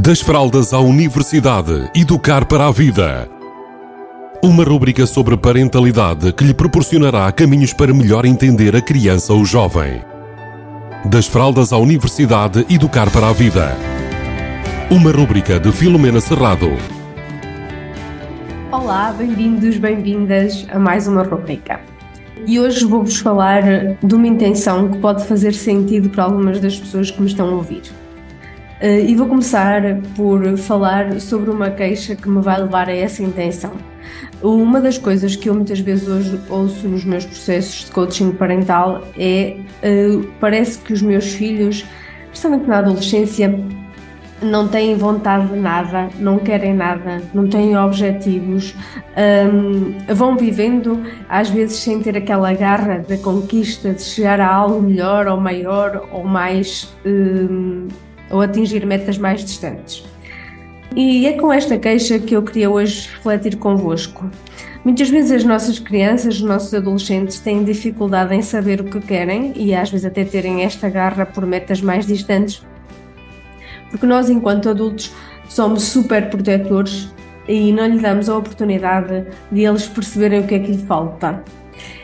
Das fraldas à universidade, educar para a vida. Uma rúbrica sobre parentalidade que lhe proporcionará caminhos para melhor entender a criança ou jovem. Das fraldas à universidade, educar para a vida. Uma rúbrica de Filomena Serrado. Olá, bem-vindos, bem-vindas a mais uma rúbrica. E hoje vou-vos falar de uma intenção que pode fazer sentido para algumas das pessoas que me estão a ouvir. Eh, e vou começar por falar sobre uma queixa que me vai levar a essa intenção. Uma das coisas que eu muitas vezes hoje ouço nos meus processos de coaching parental é uh, parece que os meus filhos, principalmente na adolescência, não têm vontade de nada, não querem nada, não têm objetivos, um, vão vivendo às vezes sem ter aquela garra da conquista de chegar a algo melhor ou maior ou mais um, ou atingir metas mais distantes. E é com esta queixa que eu queria hoje refletir convosco. Muitas vezes as nossas crianças, os nossos adolescentes têm dificuldade em saber o que querem e às vezes até terem esta garra por metas mais distantes, porque nós, enquanto adultos, somos super protetores e não lhe damos a oportunidade de eles perceberem o que é que lhe falta.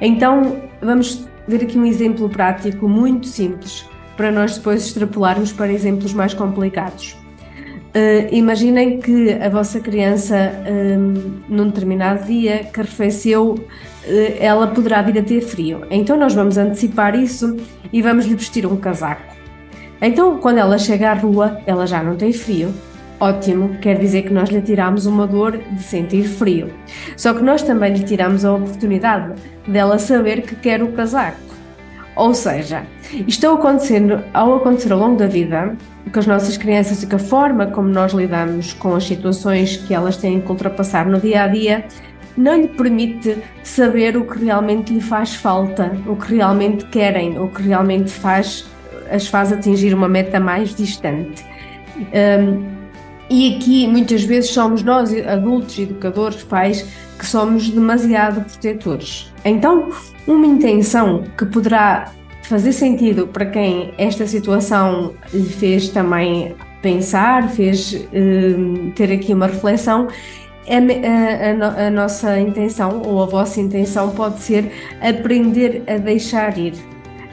Então, vamos ver aqui um exemplo prático muito simples para nós depois extrapolarmos para exemplos mais complicados. Uh, imaginem que a vossa criança, um, num determinado dia que arrefeceu, uh, ela poderá vir a ter frio. Então, nós vamos antecipar isso e vamos lhe vestir um casaco. Então, quando ela chega à rua, ela já não tem frio. Ótimo, quer dizer que nós lhe tiramos uma dor de sentir frio. Só que nós também lhe tiramos a oportunidade dela saber que quer o casaco. Ou seja, isto acontecendo, ao acontecer ao longo da vida, com as nossas crianças e com a forma como nós lidamos com as situações que elas têm que ultrapassar no dia a dia, não lhe permite saber o que realmente lhe faz falta, o que realmente querem, o que realmente faz, as faz atingir uma meta mais distante. Um, e aqui muitas vezes somos nós, adultos, educadores, pais, que somos demasiado protetores. Então, uma intenção que poderá fazer sentido para quem esta situação lhe fez também pensar, fez uh, ter aqui uma reflexão, a, a, a, nossa intenção ou a vossa intenção pode ser aprender a deixar ir.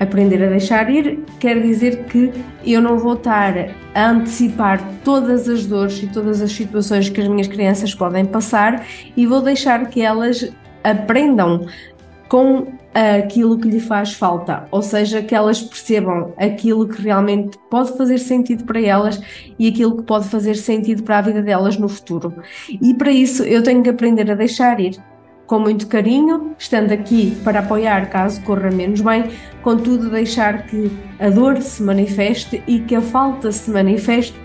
Aprender a deixar ir quer dizer que eu não vou estar a antecipar todas as dores e todas as situações que as minhas crianças podem passar e vou deixar que elas aprendam com aquilo que lhe faz falta, ou seja, que elas percebam aquilo que realmente pode fazer sentido para elas e aquilo que pode fazer sentido para a vida delas no futuro. E para isso eu tenho que aprender a deixar ir. Com muito carinho, estando aqui para apoiar caso corra menos bem, contudo, deixar que a dor se manifeste e que a falta se manifeste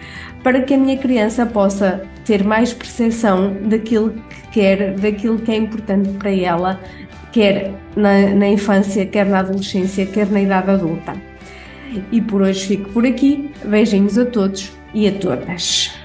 para que a minha criança possa ter mais percepção daquilo que quer, daquilo que é importante para ela quer na, na infância, quer na adolescência, quer na idade adulta. E por hoje fico por aqui. Beijinhos a todos e a todas.